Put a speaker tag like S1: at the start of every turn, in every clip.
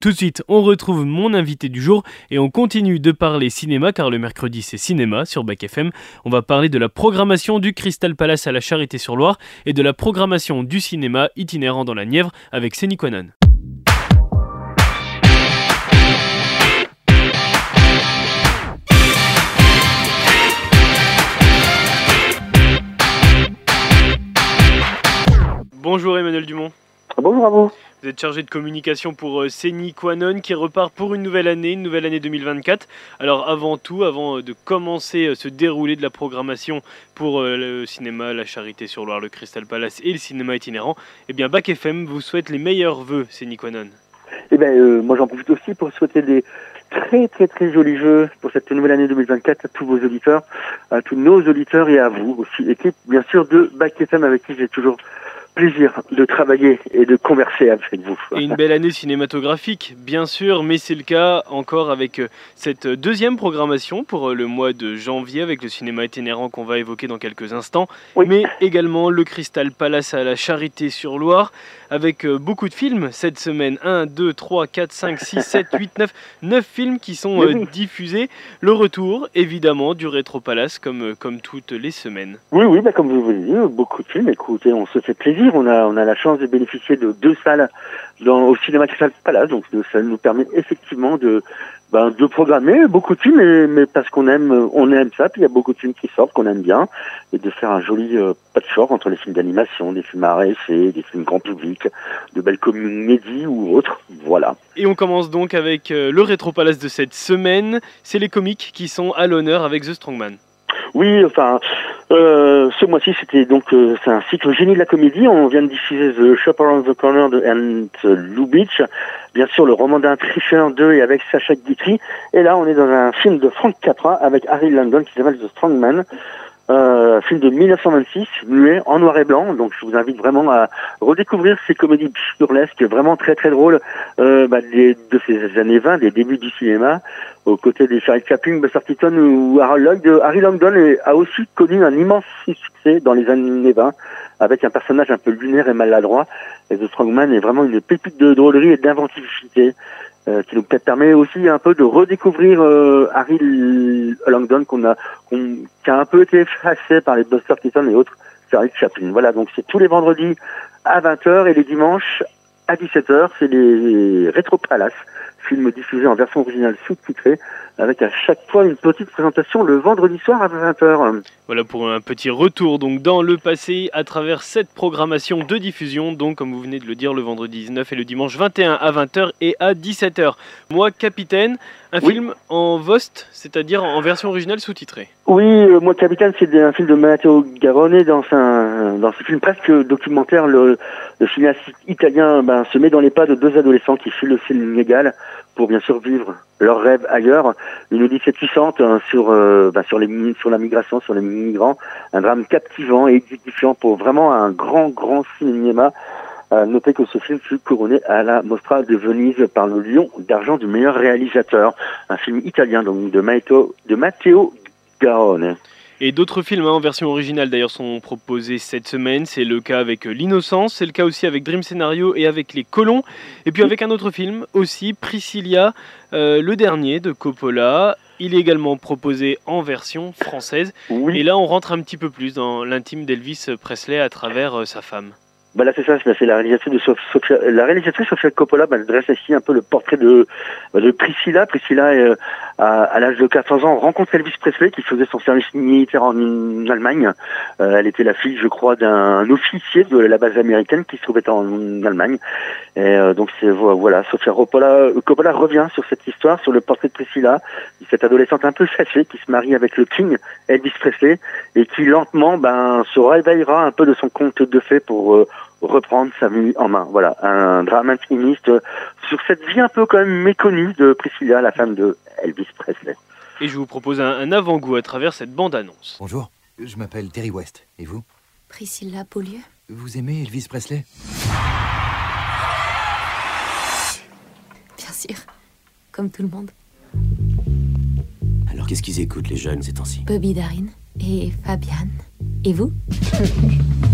S1: Tout de suite, on retrouve mon invité du jour et on continue de parler cinéma car le mercredi c'est cinéma sur Bac FM. On va parler de la programmation du Crystal Palace à la Charité-sur-Loire et de la programmation du cinéma itinérant dans la Nièvre avec Séni Quanon. Bonjour Emmanuel Dumont.
S2: Bonjour à vous.
S1: Vous êtes chargé de communication pour euh, Seni qui repart pour une nouvelle année, une nouvelle année 2024. Alors avant tout, avant euh, de commencer euh, ce déroulé de la programmation pour le cinéma La Charité sur Loire, le Crystal Palace et le cinéma itinérant, eh bien Bac FM vous souhaite les meilleurs vœux, Seni Quanon.
S2: Eh bien, moi j'en profite aussi pour souhaiter des très très très jolis jeux pour cette nouvelle année 2024 à tous vos auditeurs, à tous nos auditeurs et à vous aussi, équipe bien sûr de Bac FM avec qui j'ai toujours plaisir de travailler et de converser avec vous.
S1: Et une belle année cinématographique, bien sûr, mais c'est le cas encore avec euh, cette deuxième programmation pour euh, le mois de janvier avec le cinéma itinérant qu'on va évoquer dans quelques instants, mais également le Crystal Palace à la Charité-sur-Loire avec euh, beaucoup de films cette semaine. 1, 2, 3, 4, 5, 6, 7, 8, 9, 9 films qui sont diffusés. Le retour, évidemment, du Rétro Palace comme, comme toutes les semaines.
S2: Oui, oui, bah, comme vous dit, beaucoup de films. Écoutez, on se fait plaisir on a, on a la chance de bénéficier de deux salles dans, au cinéma Crystal Palace, donc ça nous permet effectivement de, ben, de programmer beaucoup de films, mais, parce qu'on aime, on aime ça, puis il y a beaucoup de films qui sortent qu'on aime bien, et de faire un joli euh, patchwork entre les films d'animation, des films à effet, des films grand public, de belles comédies ou autres, voilà.
S1: Et on commence donc avec euh, le Rétro Palace de cette semaine, c'est les comiques qui sont à l'honneur avec The Strongman.
S2: Oui, enfin, euh, ce mois-ci, c'était donc euh, c'est un cycle génie de la comédie. On vient de diffuser The Shop Around the Corner de Ant Lubitsch, bien sûr le roman d'un tricheur 2 et avec Sacha Guitry. Et là, on est dans un film de Frank Capra avec Harry London qui s'appelle The Strongman. Euh, film de 1926, muet en noir et blanc. Donc je vous invite vraiment à redécouvrir ces comédies burlesques, vraiment très très drôles euh, bah, de ces années 20, des débuts du cinéma, aux côtés des Charlie Chaplin, Buster Keaton ou Harold Lloyd. Harry Langdon a aussi connu un immense succès dans les années 20 avec un personnage un peu lunaire et maladroit. Et The Strongman est vraiment une pépite de drôlerie et d'inventivité. Euh, qui nous permet aussi un peu de redécouvrir euh, Harry Langdon qu'on a, qui a un peu été effacé par les Buster Keaton et autres Charlie Chaplin. Voilà, donc c'est tous les vendredis à 20h et les dimanches à 17h, c'est les Rétro Palace, films diffusés en version originale sous-titrée avec à chaque fois une petite présentation le vendredi soir à 20h.
S1: Voilà pour un petit retour donc dans le passé à travers cette programmation de diffusion, donc comme vous venez de le dire, le vendredi 19 et le dimanche 21 à 20h et à 17h. Moi, Capitaine, un film en Vost, c'est-à-dire en version originale sous-titrée.
S2: Oui, euh, moi, Capitaine, c'est un film de Matteo Garone dans, un, dans ce film presque documentaire. Le, le cinéaste italien ben, se met dans les pas de deux adolescents qui fuient le film légal pour bien sûr vivre leur rêve ailleurs. Une odyssée puissante hein, sur euh, bah, sur les sur la migration, sur les migrants, un drame captivant et édifiant pour vraiment un grand grand cinéma. Notez que ce film fut couronné à la Mostra de Venise par le Lion d'argent du meilleur réalisateur, un film italien donc de Matteo de Matteo Garone.
S1: Et d'autres films hein, en version originale d'ailleurs sont proposés cette semaine. C'est le cas avec euh, L'Innocence, c'est le cas aussi avec Dream Scenario et avec Les Colons. Et puis avec un autre film aussi, Priscilla, euh, le dernier de Coppola. Il est également proposé en version française. Et là, on rentre un petit peu plus dans l'intime d'Elvis Presley à travers euh, sa femme.
S2: Bah là c'est ça, c'est la réalisatrice de Sofia, la réalisatrice Sofia Coppola bah, dresse ici un peu le portrait de, bah, de Priscilla. Priscilla euh, à, l'âge de 14 ans rencontre Elvis Presley qui faisait son service militaire en, Allemagne. Euh, elle était la fille, je crois, d'un officier de la base américaine qui se trouvait en, Allemagne. Et euh, donc c'est voilà, Sofia Coppola, Coppola revient sur cette histoire, sur le portrait de Priscilla, cette adolescente un peu fâchée qui se marie avec le King Elvis Presley et qui lentement ben se réveillera un peu de son conte de fait pour reprendre sa vie en main. Voilà, un drame intimiste sur cette vie un peu quand même méconnue de Priscilla, la femme de Elvis Presley.
S1: Et je vous propose un, avant-goût à travers cette bande-annonce.
S3: Bonjour, je m'appelle Terry West. Et vous?
S4: Priscilla Beaulieu.
S3: Vous aimez Elvis Presley?
S4: Bien sûr, comme tout le monde.
S3: Alors qu'est-ce qu'ils écoutent les jeunes ces temps-ci?
S4: Bobby Darin et Fabian. Et vous?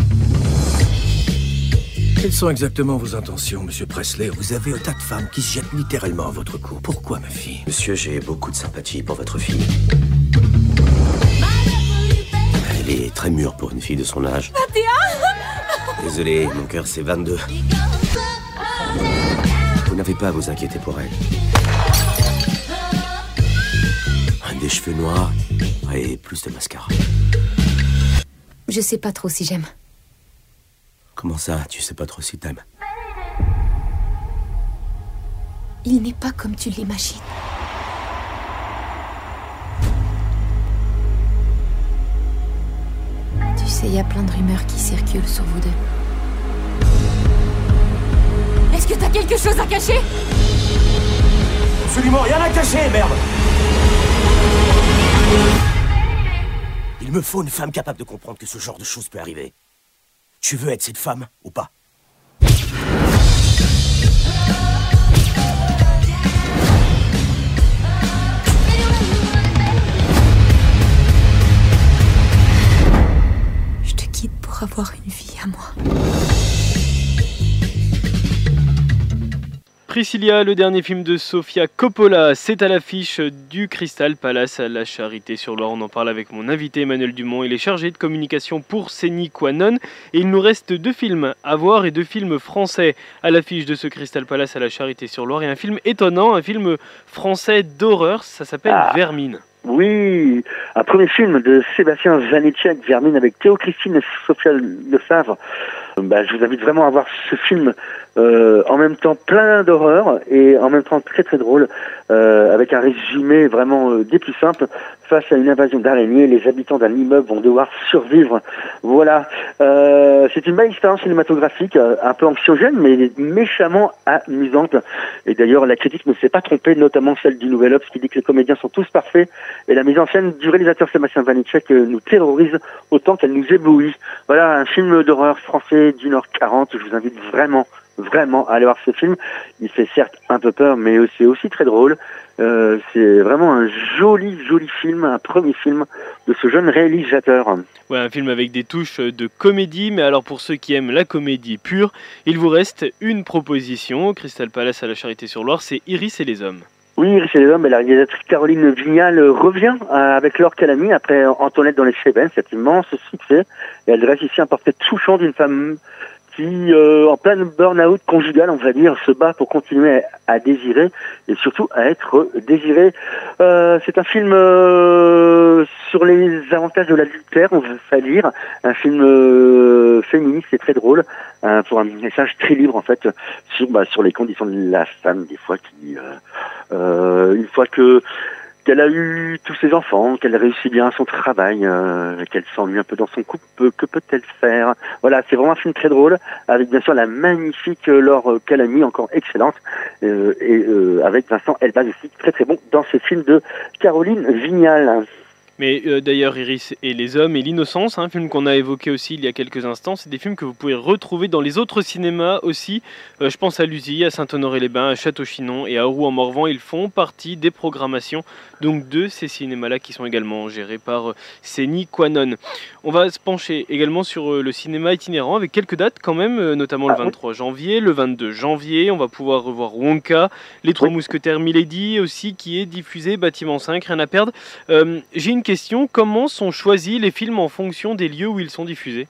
S3: Quelles sont exactement vos intentions, monsieur Presley? Vous avez un tas de femmes qui se jettent littéralement à votre cou. Pourquoi, ma fille?
S5: Monsieur, j'ai beaucoup de sympathie pour votre fille. Elle est très mûre pour une fille de son âge. 21 Désolé, mon cœur c'est 22. Vous n'avez pas à vous inquiéter pour elle. Des cheveux noirs et plus de mascara.
S4: Je sais pas trop si j'aime.
S5: Comment ça, tu sais pas trop si t'aimes?
S4: Il n'est pas comme tu l'imagines. Tu sais, il y a plein de rumeurs qui circulent sur vous deux.
S6: Est-ce que t'as quelque chose à cacher?
S3: Absolument rien à cacher, merde
S5: Il me faut une femme capable de comprendre que ce genre de choses peut arriver. Tu veux être cette femme ou pas?
S1: Priscilla, le dernier film de Sofia Coppola, c'est à l'affiche du Crystal Palace à la Charité sur Loire. On en parle avec mon invité Emmanuel Dumont. Il est chargé de communication pour Séni Quanon. Et il nous reste deux films à voir et deux films français à l'affiche de ce Crystal Palace à la Charité sur Loire. Et un film étonnant, un film français d'horreur, ça s'appelle
S2: Ah.
S1: Vermine.
S2: Oui, un premier film de Sébastien Zanicek, Vermine, avec Théo Christine et Sophia Le Favre. Euh, Bah, je vous invite vraiment à voir ce film euh, en même temps plein d'horreur et en même temps très très drôle, euh, avec un résumé vraiment euh, des plus simples. Face à une invasion d'araignées, les habitants d'un immeuble vont devoir survivre. Voilà, euh, c'est une belle expérience cinématographique, euh, un peu anxiogène, mais méchamment amusante. Et d'ailleurs, la critique ne s'est pas trompée, notamment celle du Nouvel Obs, qui dit que les comédiens sont tous parfaits et la mise en scène du réalisateur Sébastien Vanitschek nous terrorise autant qu'elle nous éblouit. Voilà, un film d'horreur français d'une heure quarante. Je vous invite vraiment, vraiment à aller voir ce film. Il fait certes un peu peur, mais c'est aussi très drôle. Euh, c'est vraiment un joli, joli film, un premier film de ce jeune réalisateur.
S1: Ouais, un film avec des touches de comédie, mais alors pour ceux qui aiment la comédie pure, il vous reste une proposition Crystal Palace à la Charité sur Loire, c'est Iris et les hommes.
S2: Oui, c'est les hommes, et la réalisatrice Caroline Vignal revient euh, avec Laure Calamy après Antoinette dans les Cévennes, cet immense succès. Et elle dresse ici un portrait touchant d'une femme qui, euh, en plein burn-out conjugal, on va dire, se bat pour continuer à, désirer et surtout à être désirée. Euh, c'est un film euh, sur les avantages de l'adultère, on va dire, un film euh, féministe et très drôle, euh, pour un message très libre en fait sur bah, sur les conditions de la femme des fois qui, euh, une fois que qu'elle a eu tous ses enfants, qu'elle réussit bien son travail, euh, qu'elle s'ennuie un peu dans son couple, que peut-elle faire? Voilà, c'est vraiment un film très drôle, avec bien sûr la magnifique Laure Calamy, encore excellente, euh, et euh, avec Vincent Elbaz aussi, très très bon dans ce film de Caroline Vignal.
S1: Mais euh, d'ailleurs, Iris et les hommes et l'innocence, un film qu'on a évoqué aussi il y a quelques instants, c'est des films que vous pouvez retrouver dans les autres cinémas aussi. Euh, je pense à Luzy, à Saint-Honoré-les-Bains, à Château-Chinon et à Rouen-en-Morvan. Ils font partie des programmations donc de ces cinémas-là qui sont également gérés par euh, Séni Quanon. On va se pencher également sur euh, le cinéma itinérant avec quelques dates quand même, notamment le
S2: Ah oui.
S1: 23 janvier, le 22 janvier. On va pouvoir revoir Wonka, Les Trois. Mousquetaires Milady aussi qui est diffusé, Bâtiment 5, rien à perdre. J'ai une question, comment sont choisis les films en fonction des lieux où ils sont diffusés?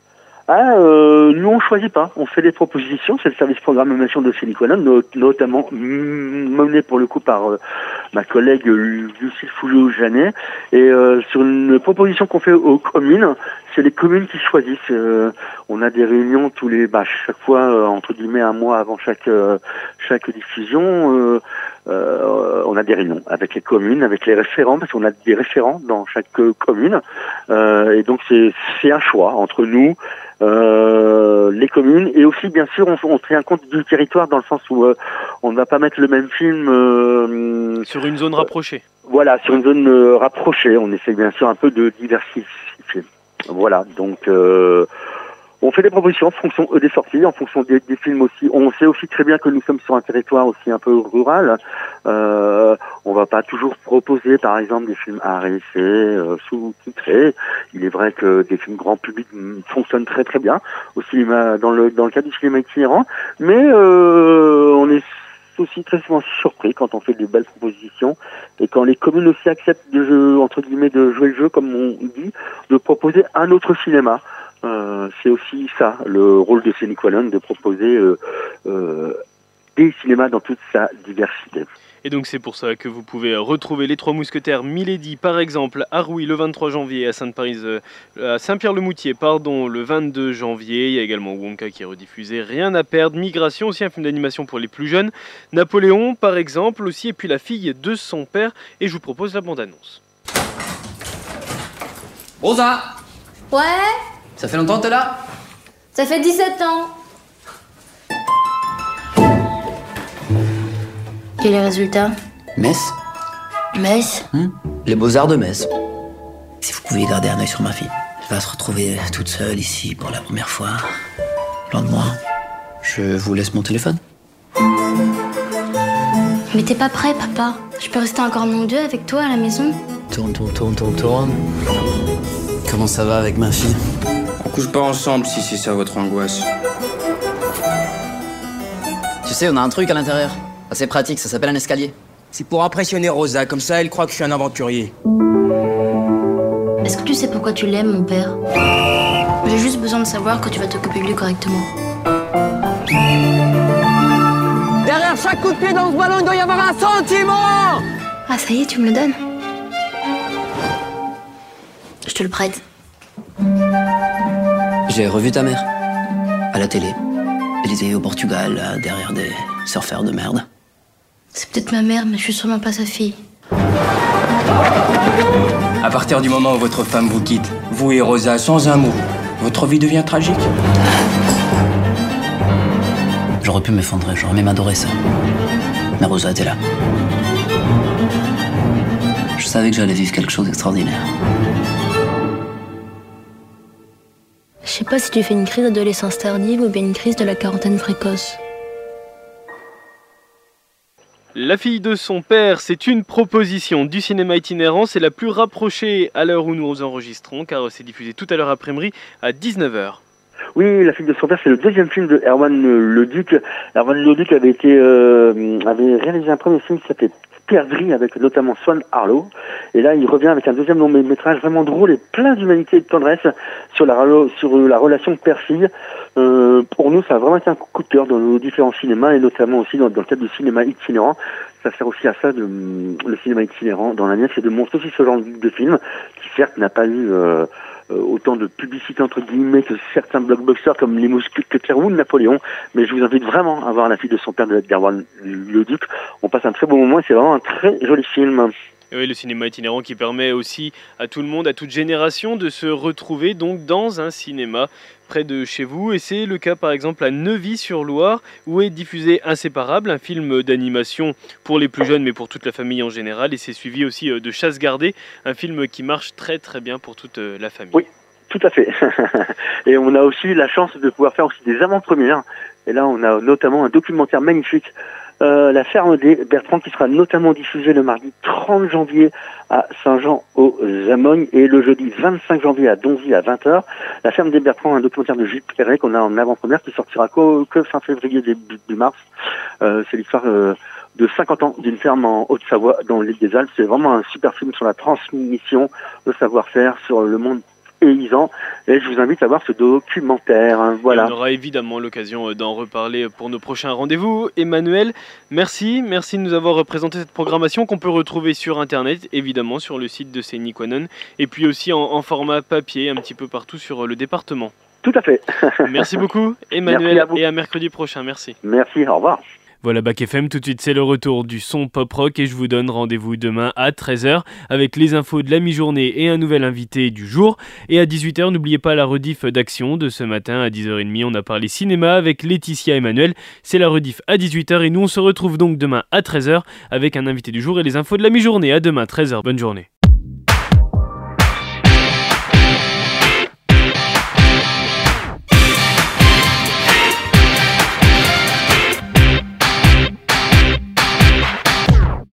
S2: Ah, euh, nous on choisit pas, on fait des propositions, c'est le service programmation de Siliconon, no- notamment mm, mené pour le coup par euh, ma collègue euh, Lucille Fouillot-Janet, et euh, sur une proposition qu'on fait aux communes, c'est les communes qui choisissent. euh, on a des réunions tous les, bah, chaque fois euh, entre guillemets un mois avant chaque euh, chaque diffusion. Euh, on a des réunions avec les communes, avec les référents, parce qu'on a des référents dans chaque euh, commune. Euh, et donc c'est un choix entre nous, euh, les communes, et aussi bien sûr on, on tient compte du territoire dans le sens où euh, on ne va pas mettre le même film. euh,
S1: Sur une zone rapprochée
S2: voilà, sur une zone rapprochée, on essaie bien sûr un peu de diversifier. Voilà, donc euh, on fait des propositions en fonction euh, des sorties, en fonction des, films aussi. On sait aussi très bien que nous sommes sur un territoire aussi un peu rural. Euh, On va pas toujours proposer, par exemple, des films à euh, sous-titrés. Il est vrai que des films grand public fonctionnent très très bien au cinéma, dans le dans le cadre du cinéma itinérant, mais euh, on est aussi très souvent surpris quand on fait des belles propositions et quand les communes aussi acceptent de entre guillemets de jouer le jeu comme on dit, de proposer un autre cinéma. Euh, c'est aussi ça le rôle de Céline de proposer euh, euh, des cinémas dans toute sa diversité.
S1: Et donc c'est pour ça que vous pouvez retrouver les Trois Mousquetaires Milady par exemple à Rouy le 23 janvier, à Sainte-Paris, à Saint-Pierre-le-Moutier pardon le 22 janvier. Il y a également Wonka qui est rediffusé, Rien à perdre, Migration aussi un film d'animation pour les plus jeunes, Napoléon par exemple aussi et puis La fille de son père. Et je vous propose la bande-annonce.
S7: Rosa?
S6: Ouais?
S7: Ça fait longtemps que t'es là?
S6: Ça fait 17 ans
S4: Quel est le résultat?
S7: Metz
S4: Metz
S7: hmm? Les beaux-arts de Metz. Si vous pouviez garder un œil sur ma fille. Elle va se retrouver toute seule ici pour la première fois. Loin de moi. Je vous laisse mon téléphone.
S4: Mais t'es pas prêt, papa. Je peux rester encore mon dieu avec toi à la maison
S7: Tourne, tourne, tourne, tourne, tourne. Comment ça va avec ma fille?
S8: Couche pas ensemble si c'est ça votre angoisse.
S7: Tu sais, on a un truc à l'intérieur. C'est pratique, ça s'appelle un escalier.
S8: C'est pour impressionner Rosa, comme ça elle croit que je suis un aventurier.
S4: Est-ce que tu sais pourquoi tu l'aimes, mon père? J'ai juste besoin de savoir que tu vas t'occuper de lui correctement.
S8: Derrière chaque coup de pied dans ce ballon, il doit y avoir un sentiment
S4: Ah, ça y est, tu me le donnes Je te le prête.
S7: J'ai revu ta mère. À la télé. Elle était au Portugal, derrière des surfeurs de merde.
S4: C'est peut-être ma mère, mais je suis sûrement pas sa fille.
S8: À partir du moment où votre femme vous quitte, vous et Rosa sans un mot, votre vie devient tragique.
S7: J'aurais pu m'effondrer, j'aurais même adoré ça. Mais Rosa était là. Je savais que j'allais vivre quelque chose d'extraordinaire.
S4: Si tu fais une crise d'adolescence tardive ou bien une crise de la quarantaine précoce.
S1: La fille de son père, c'est une proposition du cinéma itinérant, c'est la plus rapprochée à l'heure où nous enregistrons, car c'est diffusé tout à l'heure après-midi à 19h.
S2: Oui, La fille de son père, c'est le deuxième film de Erwan Le Duc. Erwan Le Duc avait été euh, avait réalisé un premier film qui s'appelait Perdrix avec notamment Swan Harlow. Et là, il revient avec un deuxième long métrage vraiment drôle et plein d'humanité et de tendresse sur la, la relation père-fille. Euh, pour nous, ça a vraiment été un coup de cœur dans nos différents cinémas et notamment aussi dans, le cadre du cinéma itinérant. Ça sert aussi à ça, de, le cinéma itinérant dans la mienne, c'est de montrer aussi ce genre de film qui certes n'a pas eu euh, euh, autant de publicité entre guillemets que certains blockbusters comme Les Mousquetaires ou Napoléon. Mais je vous invite vraiment à voir La fille de son père de Derwan le Duc. On passe un très bon moment et c'est vraiment un très joli film.
S1: Oui, le cinéma itinérant qui permet aussi à tout le monde, à toute génération, de se retrouver donc dans un cinéma près de chez vous. Et c'est le cas par exemple à Neuvy-sur-Loire, où est diffusé Inséparable, un film d'animation pour les plus jeunes, mais pour toute la famille en général. Et c'est suivi aussi euh, de Chasse gardée, un film qui marche très très bien pour toute euh, la famille.
S2: Oui, tout à fait. et on a aussi la chance de pouvoir faire aussi des avant-premières. Et là, on a notamment un documentaire magnifique euh, la ferme des Bertrand qui sera notamment diffusée le mardi 30 janvier à Saint-Jean aux Amognes et le jeudi 25 janvier à Donzy à 20h. La ferme des Bertrand, un documentaire de Gilles Perret qu'on a en avant-première qui sortira que, fin février début mars. Euh, c'est l'histoire euh, de 50 ans d'une ferme en Haute-Savoie dans l'île des Alpes. C'est vraiment un super film sur la transmission, le savoir-faire, sur le monde et je vous invite à voir ce documentaire. Voilà.
S1: on aura évidemment l'occasion euh, d'en reparler pour nos prochains rendez-vous. Emmanuel, merci, merci de nous avoir représenté cette programmation qu'on peut retrouver sur internet, évidemment sur le site de Séniquanon, et puis aussi en, format papier un petit peu partout sur euh, le département.
S2: Tout à fait.
S1: merci beaucoup, Emmanuel, et à mercredi prochain. Merci.
S2: Merci, au revoir.
S1: Voilà Bac FM, tout de suite c'est le retour du son pop rock et je vous donne rendez-vous demain à 13h avec les infos de la mi-journée et un nouvel invité du jour. Et à 18h, n'oubliez pas la rediff d'action de ce matin à 10h30, on a parlé cinéma avec Laetitia Emmanuel. C'est la rediff à 18h et nous on se retrouve donc demain à 13h avec un invité du jour et les infos de la mi-journée. À demain 13h, bonne journée.